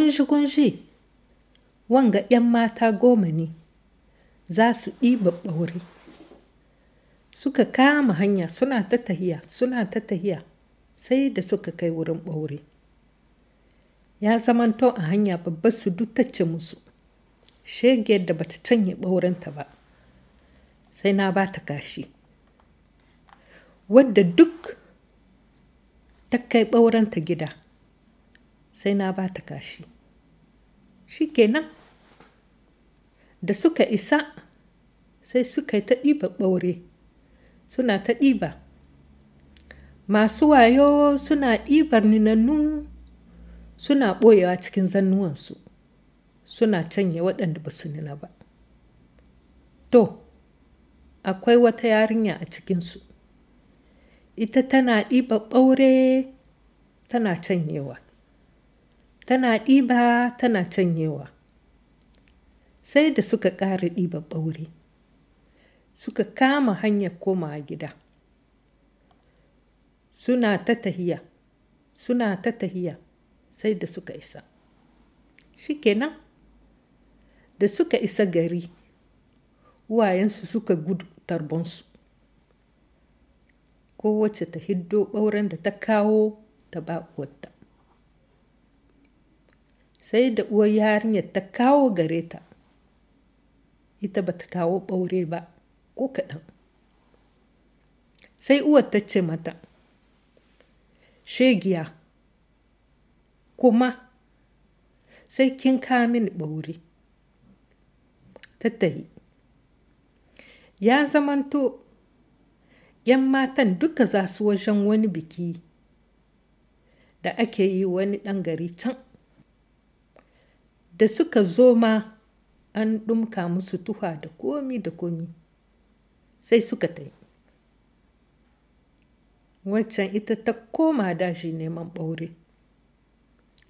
gunji-gunji wanga ‘yan mata goma ne za su ɗiba ɓaure. Suka kama hanya suna ta tahiya suna ta tahiya sai da suka kai wurin ɓaure. Ya zamanto a hanya babbar su duk tacce musu shegiyar da bata canye ɓaurenta ba sai na ba ta kashi. Wadda duk ta kai ɓaurenta gida sai na ba ta kashi. Shi kenan da suka isa sai suka yi ta ɗiba ɓaure suna ta ɗiba. Masu wayo suna ɗibar ninannu suna ɓoyewa cikin zannuwansu suna canye waɗanda ba su nuna ba. To akwai wata yarinya a cikinsu. Ita tana ɗiba ɓaure tana canyewa. Tana ɗiba tana canyewa. Sai da suka ƙara ɗiba ɓaure suka kama hanyar komawa gida. Suna ta tahiya suna ta tahiya sai da suka isa. Shikenan da suka isa gari uwayensu suka gudu tarbonsu. Kowace ta hiddo ɓauren da ta kawo ta ba uwarta. Sai da uwar yarinyar ta kawo gare ta. Ita ba ta kawo ɓaure ba ko kaɗan. Sai uwar ta ce mata shegiya kuma sai kin mini ɓaure. Tattahi ya zamanto ‘yan matan duka za su wajen wani biki da ake yi wani ɗan gari can da suka zo ma an ɗumka musu tuha da komi da komi sai suka ta yi waccan ita ta koma dashi neman ɓaure.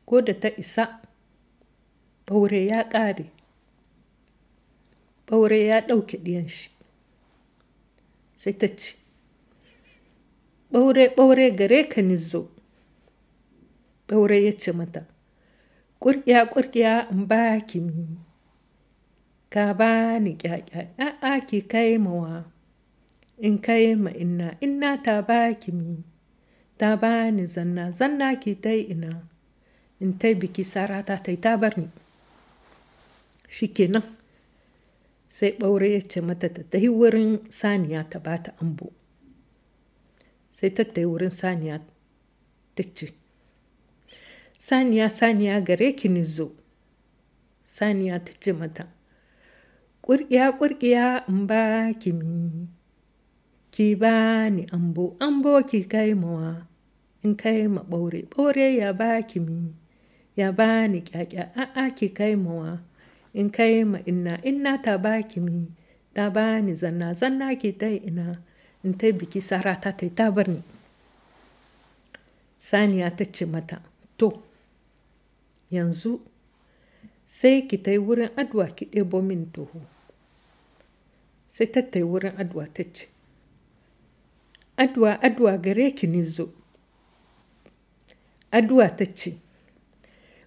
Ko da ta isa ɓaure ya ƙare. Ɓaure ya ɗauke ɗiyan shi. Sai ta ce ɓaure ɓaure gare ka ni zo. Ɓaure ya ce mata ƙurƙiya ƙurƙiya in ba ki mi ka ba ni ƙyaƙya ki kai mawa in kai ma inna inna ta ba ki mi ta ba ni zanna zanna ki ta ina. In ta biki sarata ta ta bar ni. Shikenan. Sai ɓaure ya ce mata ta tafi wurin saniya ta ba ta ambo. Sai ta tafi wurin saniya ta ce saniya saniya gare ki ni zo. Saniya ta ce mata ƙurƙiya ƙurƙiya in ba ki mi ki ba ni ambo ambo ki kai mawa in kai ma ɓaure ɓaure ya ba ki mi ya ba ni ƙyaƙya a'a ki kai mawa in kai ma inna inna ta ba ki mi ta ba ni zanna zanna ki ta ina. In ta biki sarata ta ta bar ni. Saniya ta ce mata to yanzu sai ki ta wurin adwa ki ɗebo min toho sai ta ta wurin adwa ta ce adwa adwa gare ki ni zo. Adwa ta ce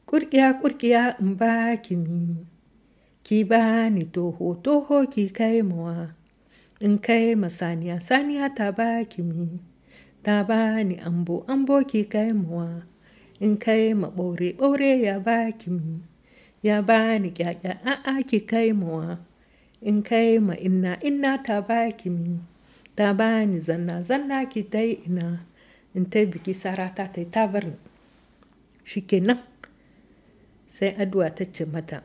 ƙurƙiya ƙurƙiya in ba ki mi ki ba ni toho toho ki kai mawa. In kai ma saniya saniya ta ba ki mi ta ba ni ambo ambo ki kai mawa. In kai ma ɓaure ɓaure ya ba ki mi ya ba ni ƙyaƙya. A'a ki kai mawa in kai ma inna inna ta ba ki mi ta ba ni zanna zanna ki ta ina in ta biki sarata ta ta bar ni. Shikenan sai adwa ta ce mata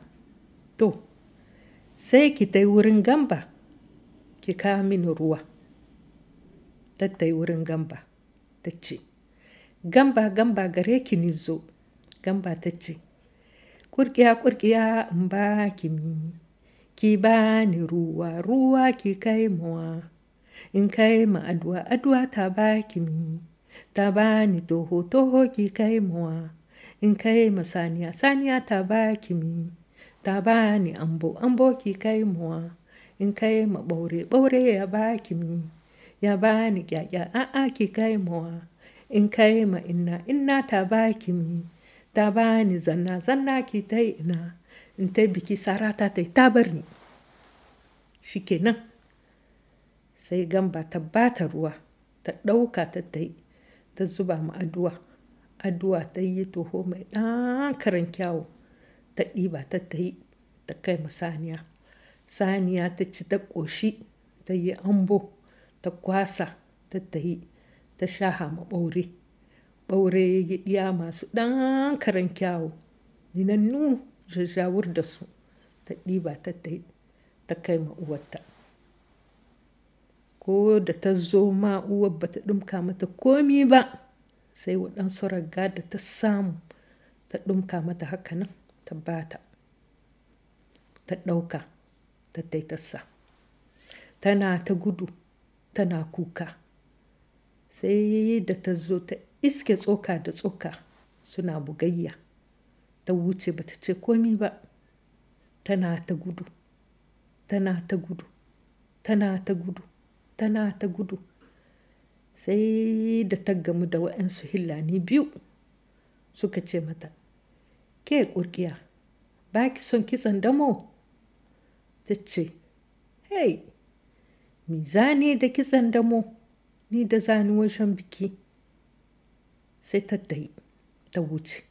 to sai ki ta wurin gamba ki kawo mini ruwa. Ta ta wurin gamba ta ce gamba gamba gare ki ni zo. Gamba ta ce kurkiya kurkiya in ba ki mi. Ki ba ni ruwa ruwa ki kai mawa in kai ma adwa adwa ta ba ki ta ba ni toho toho ki kai mawa in kai ma saniya saniya ta ba ki mi. Ta ba ni ambo ambo ki kai mawa in kai ma ɓaure ɓaure ya ba ki ya ba ni ƙyaƙya a'a ki kai mawa in kai ma inna inna ta ba ki mi ta bani zanna zanna ki ta ina in ta biki sarata ta ta bar ni. Shikenan. Sai gamba ta bata ruwa ta ɗauka ta ta yi ta zuba ma addu'a. Addu'a ta yi toho mai ɗan karan kyawu ta ɗiba ta ta yi ta kai ma saniya. Saniya ta ci ta ƙoshi ta yi ambo ta kwasa ta ta yi. Ta shaha ma ɓaure. Ɓaure ya masu ɗan karan kyawu. Ninannu jajjawur da su. Ta ɗiba ta ta kai ma uwarta. Ko da ta zo ma uwar ba ta ɗumka mata komi ba sai waɗansu raga da ta samu ta ɗumka mata haka nan ta bata ta. Ɗauka ta taitasa tana ta gudu tana kuka. Sai da ta zo ta iske tsoka da tsoka suna bugayya. Ta wuce ba ta ce komi ba. Tana ta gudu tana ta gudu tana ta gudu tana ta gudu. Sai da ta gamu da waɗansu hillani biyu suka ce mata ke ƙurƙiya ba ki son kitson damo? Ta ce hey mi zani da kitson damo? Ni da zani wajen biki sai ta tayi ta wuce.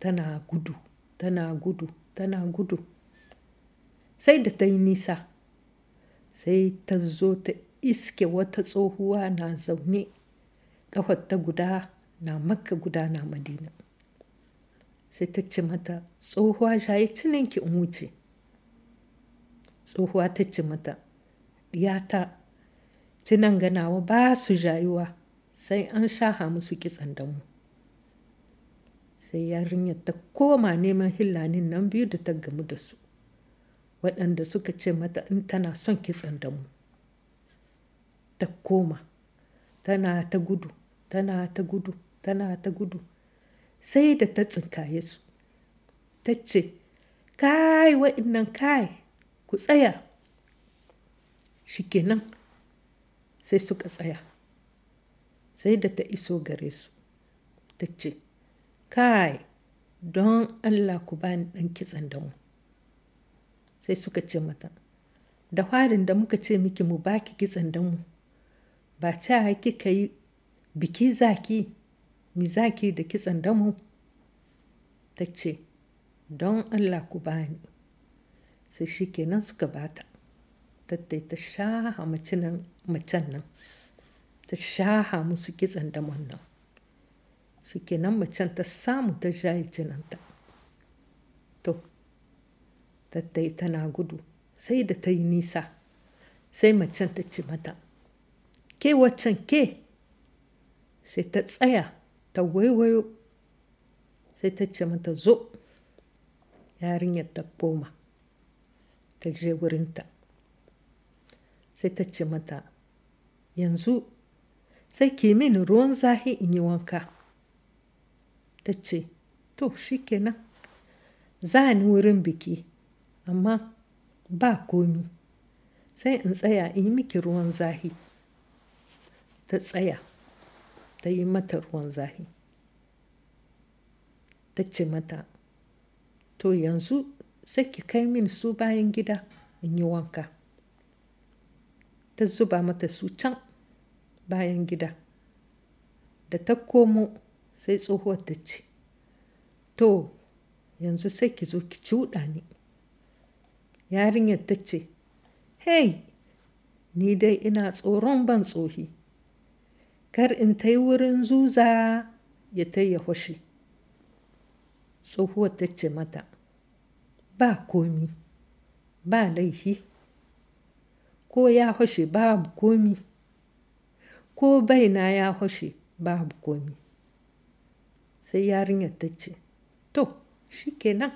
Tana gudu tana gudu tana gudu. Sai da ta yi nisa sai ta zo ta iske wata tsohuwa na zaune ta guda na makka guda na madina. Sai ta ce mata tsohuwa shayi cininki in wuce. Tsohuwa ta ce mata ɗiyata cinan ganawa ba su jayuwa sai an shaha musu kitsan damu. Sai yarinyar ta koma neman hillanin nan biyu da ta gamu da su waɗanda suka ce mata in tana son kitsan damu. Ta koma tana ta gudu tana ta gudu tana ta gudu sai da ta tsinkaye su. Ta ce kai waɗannan kai ku tsaya. Shikenan sai suka tsaya. Sai da ta iso gare su ta ce kai don allah ku bani ɗan kitsan damu. Sai suka ce mata da farin da muka ce miki mu baki kitsan damu ba ca kika yi biki zaki mi zaki da kitsan damu? Ta ce don allah ku bani. Sai shi kenan suka bata tattai ta shaha macen nan. Ta shaha musu kitsan damon nan. Shi kenan macen ta samu ta shayi jinanta to tattai tana gudu sai da ta yi nisa sai macen ta ce mata. Ke waccan ke? Sai ta tsaya ta waiwayo sai ta ce mata zo. Yarinyar ta koma ta je wurinta sai ta ce mata yanzu sai ke mini ruwan zahi in yi wanka. Ta ce to shikenan za ni wurin biki amma ba komi. Sai in tsaya in yi miki ruwan zahi. Ta tsaya ta yi mata ruwan zahi. Ta ce mata to yanzu sai ki kai min su bayan gida in yi wanka. Ta zuba mata su can. Bayan gida. Da ta komo sai tsohuwar ta ce to yanzu sai ki zo ki cuɗa ni. Yarinyar ta ce hey ni dai ina tsoron ban tsohi. Kar in ta yi wurin zuza ya ta ya hwashe tsohuwar ta ce mata ba komi ba laifi. Ko ya hwashe babu komi. Ko baina ya hwashe babu komi. Sai yarinyar ta ce to shikenan.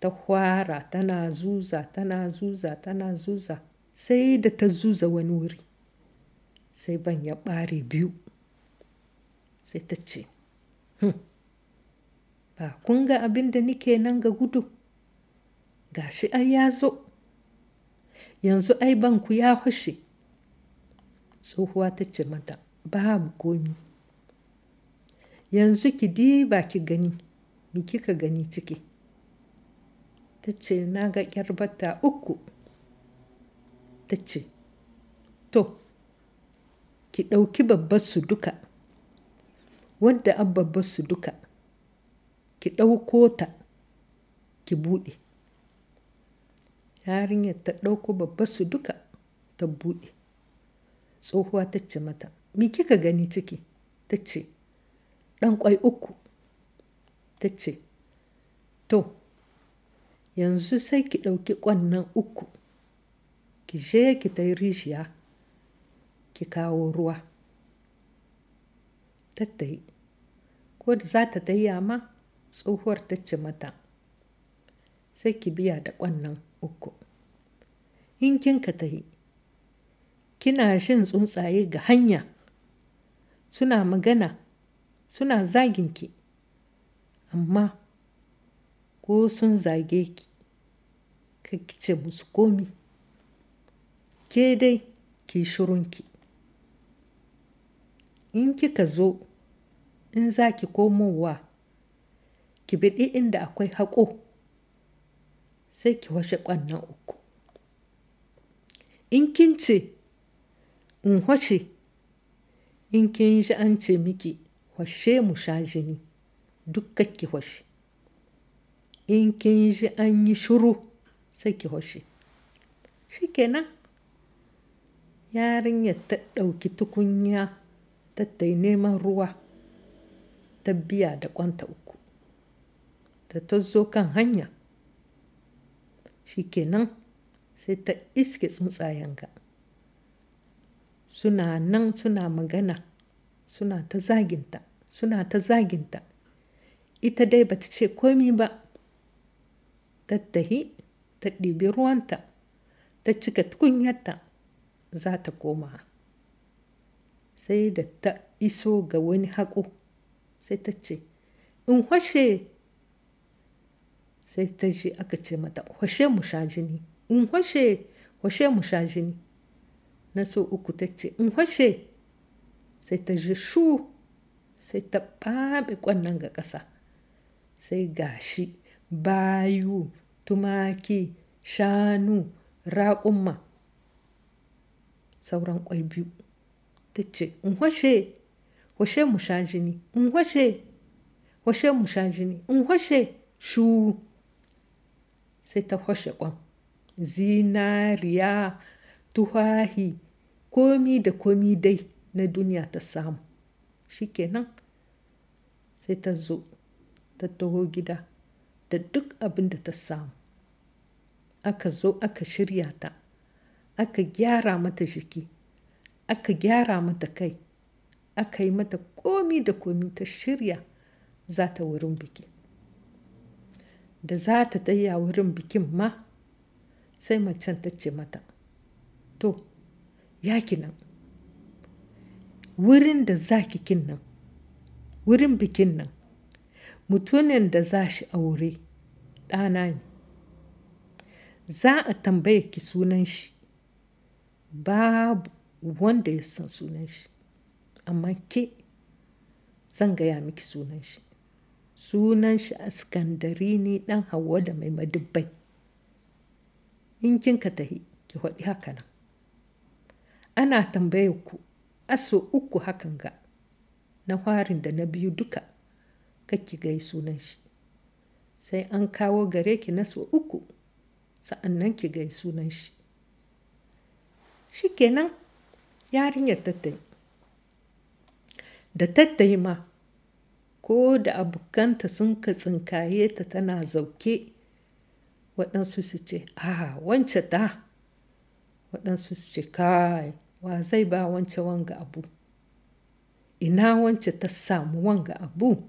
Ta hwara tana zuza tana zuza tana zuza sai da ta zuza wani wuri sai ban ya ɓare biyu. Sai ta ce hm. ba kun ga abin da nike nan ga gudu? Gashi ai ya zo. Yanzu ai banku ya fashe. Tsohuwa ta ce mata babu komi. Yanzu ki diba ki gani me kika gani ciki? Ta ce na ga ƙyarbata uku. Ta ce to ki ɗauki babbar su duka wadda an babbar su duka ki ɗauko ta ki buɗe. Yarinyar ta ɗauko babbar su duka ta buɗe. Tsohuwa ta ce mata me kika gani ciki? Ta ce ɗan ƙwai uku. Ta ce to yanzu sai ki ɗauki ƙwannan uku ki je ki ta rishiya ki kawo ruwa. Tattayi ko da za ta tayya ma tsohuwar ta ce mata sai ki biya da ƙwannan uku. In kin ka tayi kina shin tsuntsaye ga hanya. Suna magana suna zaginki amma ko sun zage ki ki ce musu komi. Ke dai ki shirunki in kika zo in za ki komowa ki biɗi inda akwai haƙo sai ki washe ƙwannan uku. In kin ce in washe in kin ji an ce miki washe mu sha jini duk ki washe in kin ji an yi shuru sai ki washe shikenan. Yarinyar ta ɗauki tukunya ta tai neman ruwa ta biya da ƙwanta uku. Da ta zo kan hanya shikenan sai ta iske tsuntsayen ga. Suna nan suna magana suna ta zaginta suna ta zaginta. Ita dai bata ce komi ba. Tattahi ta ɗibi ruwanta ta cika tukunyarta za ta koma. Sai da ta iso ga wani haƙo sai ta ce in hwashe. Sai ta ji aka ce mata hwashe mu sha jini. In hwashe hwashe mu sha jini. Na so uku ta ce in hwashe sai ta ji shu sai ta ɓaɓe ƙwannan ga ƙasa. Sai gashi bayu tumaki shanu raƙumma sauran ƙwai biyu. Ta ce in hwashe hwashe mu sha jini in hwashe hwashe mu sha jini in hwashe shu. Sai ta hwashe ƙwan. Zinariya tuhahi komi da komi dai na duniya ta samu. Shikenan sai ta zo ta taho gida da duk abin da ta samu. Aka zo aka shirya ta aka gyara mata jiki aka gyara mata kai aka yi mata komi da komi ta shirya za ta wurin biki. Da za ta taya wurin bikin ma sai macen ta ce mata to yaki nan. Wurin da za kikin nan. Wurin bikin nan. Mutumin da za shi aure ɗana ne. Za a tambaye ki sunan shi. Babu wanda ya san sunan shi. Amma ke zan gaya miki sunan shi. Sunan shi askandari ne ɗan hawa da mai madubbai in kin ka tahi ki haɗi haka nan. Ana tambaye ku aso uku hakan ga na farin da na biyu duka kake gai sunan shi. Sai an kawo gare ki na so uku sa'an nan ki gai sunan shi. Shikenan yarinyar tattai da tattai ma ko da abokanta sun ka tsinkaye ta tana zauke waɗansu su ce a wance ta waɗansu su ce kai wa zai ba wance wanga abu? Ina wance ta samu wanga abu?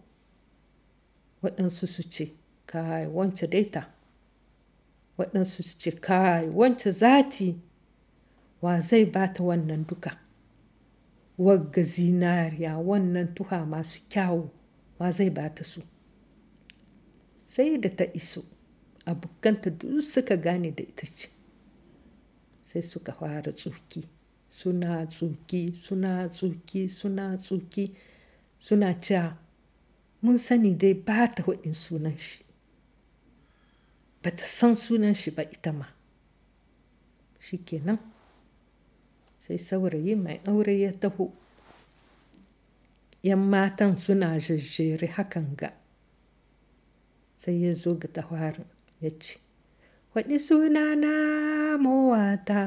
Waɗansu su ce kai wance daita waɗansu su ce kai wance zati. Wa zai ba ta wannan duka? Wagga zinariya wannan tuha masu kyawu wa zai ba ta su? Sai da ta iso abokanta duk suka gane da ita ce. Sai suka fara tsuki suna tsuki suna tsuki suna tsuki suna cewa mun sani dai ba ta haɗin sunan shi. Ba ta san sunan shi ba ita ma. Shi kenan sai saurayi mai aure ya taho. Yan matan suna jajjere hakan ga. Sai ya zo ga tawarin ya ce waɗi sunana mowata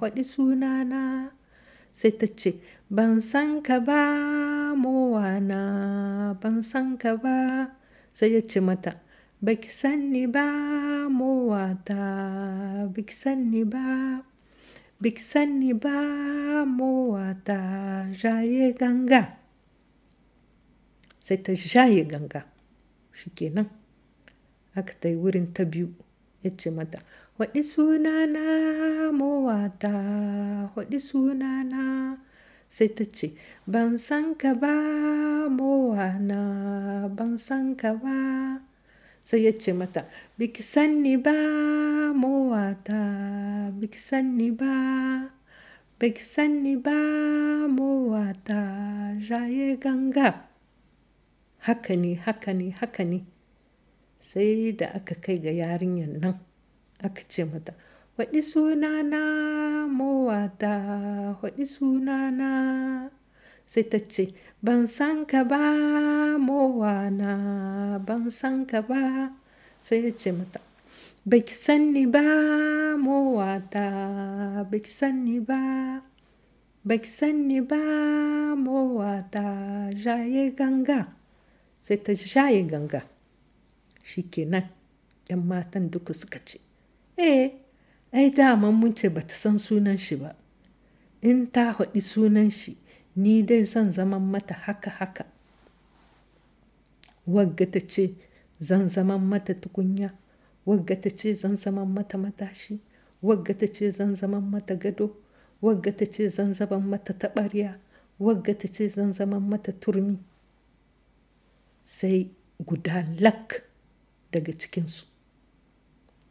waɗi sunana sai ta ce ban san ka ba mowana ban san ka ba. Sai ya ce mata baki san ni ba mowata baki san ni ba baki san ni ba mowata jaye ganga. Sai ta jaye ganga shikenan aka ta yi wurin ta biyu ya ce mata waɗi sunana mowata waɗi sunana. Sai ta ce ban san ka ba mowana ban san ka ba. Sai ya ce mata biki san ni ba mowata biki san ni ba biki san ni ba mowata jaye ganga. Haka ne haka ne haka ne. Sai da aka kai ga yarinyar nan. Aka ce mata waɗi sunana mowata waɗi sunana. Sai ta ce ban san ka ba mowana ban san ka ba. Sai ya ce mata baki san ni ba mowata baki san ni ba baki san ni ba mowata jaye ganga. Sai ta jaye ganga. Shikenan yan matan duka suka ce eh ai dama mun ce bata san sunan shi ba. In ta haɗi sunan shi ni dai zan zama mata haka haka. Wagga ta ce zan zama mata tukunya wagga ta ce zan zama mata matashi wagga ta ce zan zama mata gado wagga ta ce zan zama mata taɓarya wagga ta ce zan zama mata turmi. Sai guda lak daga cikinsu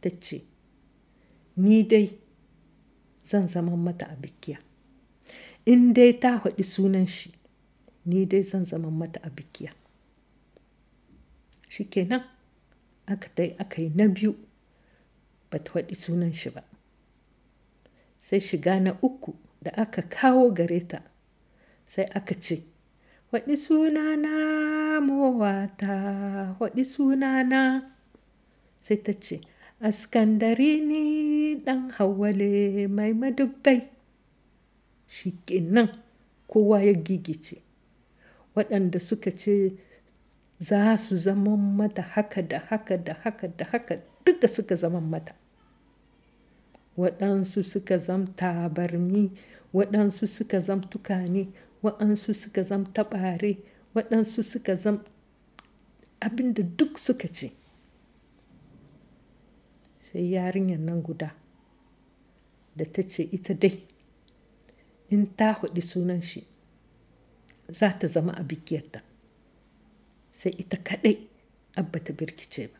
ta ce ni dai zan zama mata a bikiya in dai ta haɗi sunan shi ni dai zan zama mata a bikiya shi kenan aka tai aka yi na biyu ba ta haɗi sunan shi ba. Sai shiga na uku da aka kawo gare ta sai aka ce waɗi sunana mowata waɗi sunana. Sai ta ce askandari ni ɗan hawale mai madubbai. Shi kenan kowa ya gigice. Waɗanda suka ce za su zama mata haka da haka da haka da haka duka suka zama mata. Waɗansu suka zam tabarmi waɗansu suka zam tukane waɗansu suka zam taɓare waɗansu suka zam abin da duk suka ce. Sai yarinyar nan guda da ta ce ita dai in ta haɗi sunan shi za ta zama a bikiyarta sai ita kaɗai abba ta birkice ba.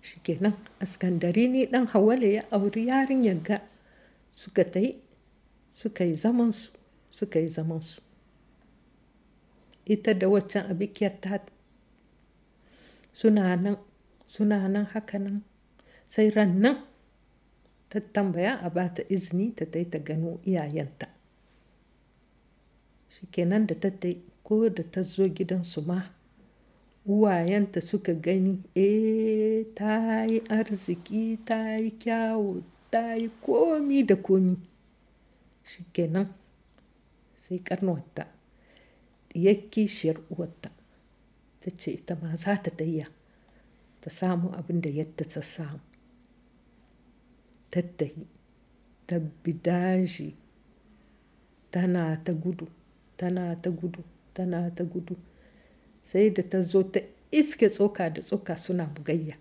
Shikenan askandari ne ɗan hawale ya auri yarinyar ga suka ta yi suka yi zamansu suka yi zamansu. Ita da waccan a bikiyar ta suna nan suna nan haka nan. Sai ran nan ta tambaya a ba ta izini ta tai ta gano iyayenta. Shikenan da ta tai ko da ta zo gidansu ma uwayenta suka gani eh ta yi arziki ta yi kyawu ta yi komi da komi. Shikenan sai karnuwarta ya kishiyar uwarta ta ce ita ma za ta tayya ta samu abin da yadda ta samu. Tattahi ta bidaji tana ta gudu tana ta gudu tana ta gudu. Sai da ta zo ta iske tsoka da tsoka suna bugayya.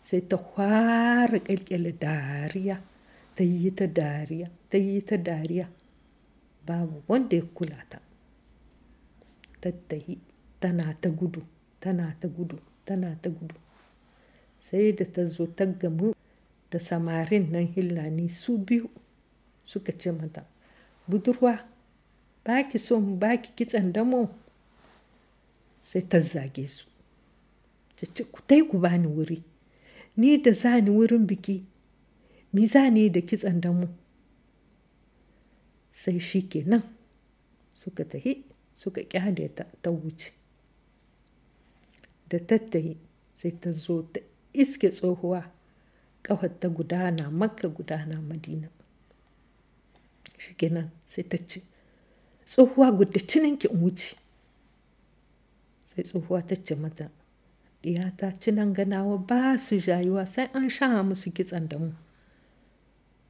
Sai ta fara ƙirƙiri dariya ta yi ta dariya ta yi ta dariya. Babu wanda ya kula ta. Tattahi tana ta gudu tana ta gudu tana ta gudu. Sai da ta zo ta gamu da samarin nan hillani su biyu suka ce mata budurwa ba ki son ba ki kitsan damo? Sai ta zage su. Ta ce ku tai ku bani wuri. Ni da za ni wurin biki mi za ni da kitsan damu sai shi kenan suka tahi suka ƙyale ta ta wuce. Da tattahi sai ta zo ta iske tsohuwa ƙawar ta gudana makka gudana madina. Shi kenan sai ta ce tsohuwa gudda cininki in wuce. Sai tsohuwa ta ce mata ta cinan ganawa ba su jayuwa sai an sha musu kitsan damu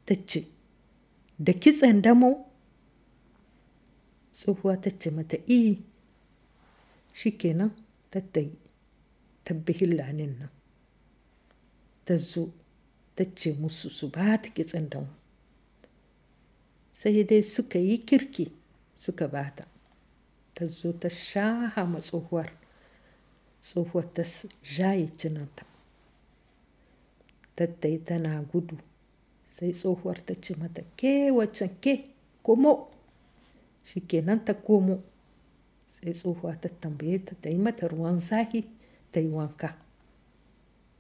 ta ce da kitsan damo? Tsohuwa ta ce mata i shi kenan tattayi tabbihin lanin nan. Ta zo. Ta ce musu su ba ta kitsan damu sai dai suka yi kirki suka bata ta. Zo ta shaha ma tsohuwar tsohuwar ta jaye cinanta. Tattai tana gudu sai tsohuwar ta ce mata ke waccan ke komo? Shi kenan ta komo. Sai tsohuwa ta tambaye ta ta yi mata ruwan zahi ta yi wanka.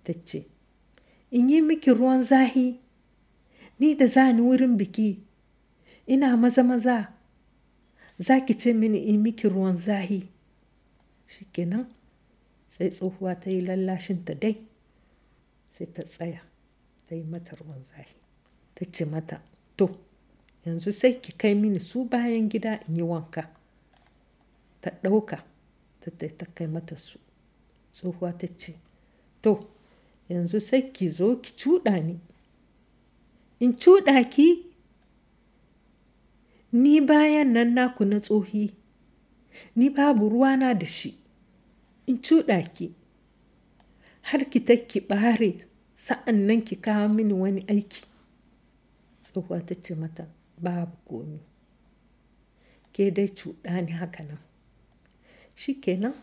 Ta ce in yi miki ruwan zahi. Ni da za ni wurin biki ina maza maza. Za ki ce mini in miki ruwan zahi. Shikenan sai tsohuwa ta yi lallashinta dai sai ta tsaya ta yi mata ruwan zahi ta ce mata to yanzu sai ki kai mini su bayan gida in yi wanka. Ta ɗauka ta ta kai mata su. Tsohuwa ta ce to yanzu sai ki zo ki cuɗa ni. In cuɗa ki ni bayan nan naku na tsohi ni babu ruwana da shi. In cuɗa ki har ki ta ki ɓare sa'an nan ki kawo mini wani aiki. Tsohuwa ta ce mata babu komi. Ke dai cuɗa ni haka nan. Shi kenan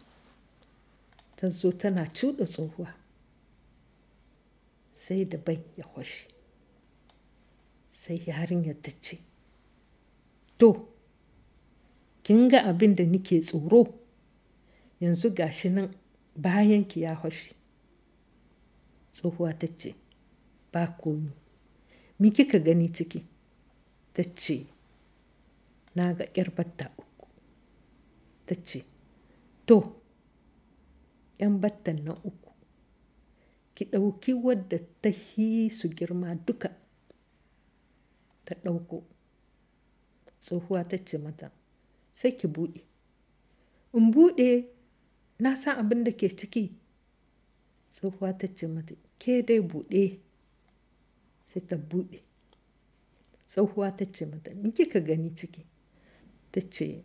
ta zo tana cuɗa tsohuwa. Sai da bai ya hwashe sai yarinyar ta ce to kin ga abin da nike tsoro. Yanzu gashi nan bayan ki ya hwashe tsohuwa ta ce ba komi. Mi kika gani ciki? Ta ce na ga batta uku. Ta ce to ‘yan battan na uku ki ɗauki wadda ta hi su girma duka ta ɗauko. Tsohuwa ta ce mata sai ki buɗe. In buɗe na san abin da ke ciki. Tsohuwa ta ce mata ke dai buɗe. Sai ta buɗe. Tsohuwa ta ce mata in kika gani ciki? Ta ce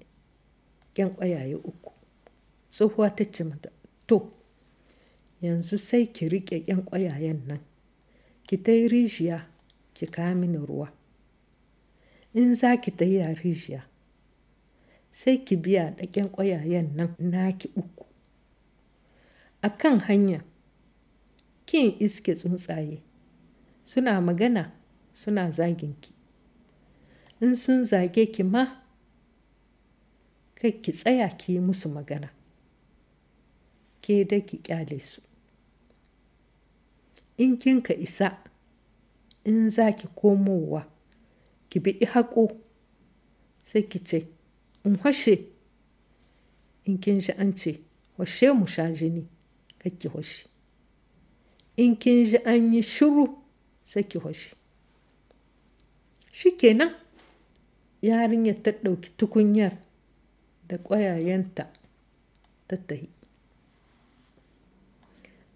ƙyan ƙwayaye uku. Tsohuwa ta ce mata to yanzu sai ki riƙe ƙyan ƙwayayen nan. Ki ta rijiya ki kawo mini ruwa. In za ki ta yi rijiya sai ki biya da ƙyan ƙwayayen nan naki uku. A kan hanya kin iske tsuntsaye suna magana suna zaginki in sun zage ki ma kai ki tsaya ki yi musu magana. Ke da ki ƙyale su. In kin ka isa in za ki komowa ki biɗi haƙo sai ki ce in hashe in kin ji an ce washe mu sha jini ki washe. In kin ji an yi shiru sai ki kenan yarinyar ta ɗauki tukunyar da ƙwayayenta ta tahi.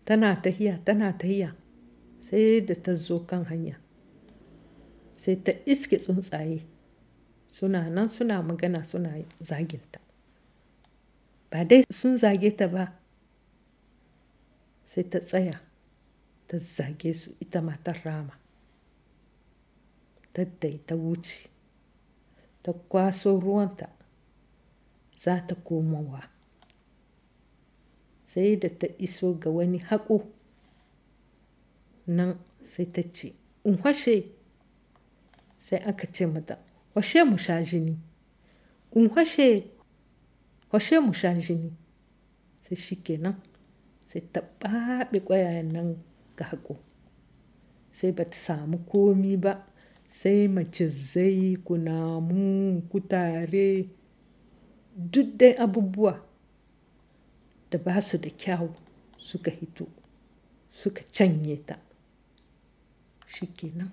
Tana tahiya tana tahiya. Sai da ta zo kan hanya. Sai ta iske tsuntsaye. Suna nan suna magana suna zaginta. Ba dai sun zage ta ba. Sai ta tsaya ta zage su ita matar rama. Taddai ta wuce ta kwaso ruwanta za ta komowa sai da ta iso ga wani haƙo. Nan sai ta ce in hashe sai aka ce mata washe mu sha jini. In hashe washe mu sha jini. Sai shi kenan sai ta ɓaɓe ƙwayayen nan ga haƙo. Sai ba ta samu komi ba sai macizai kunamu kutare duk dai abubuwa da ba su da kyau suka hito suka canye ta. Shi kenan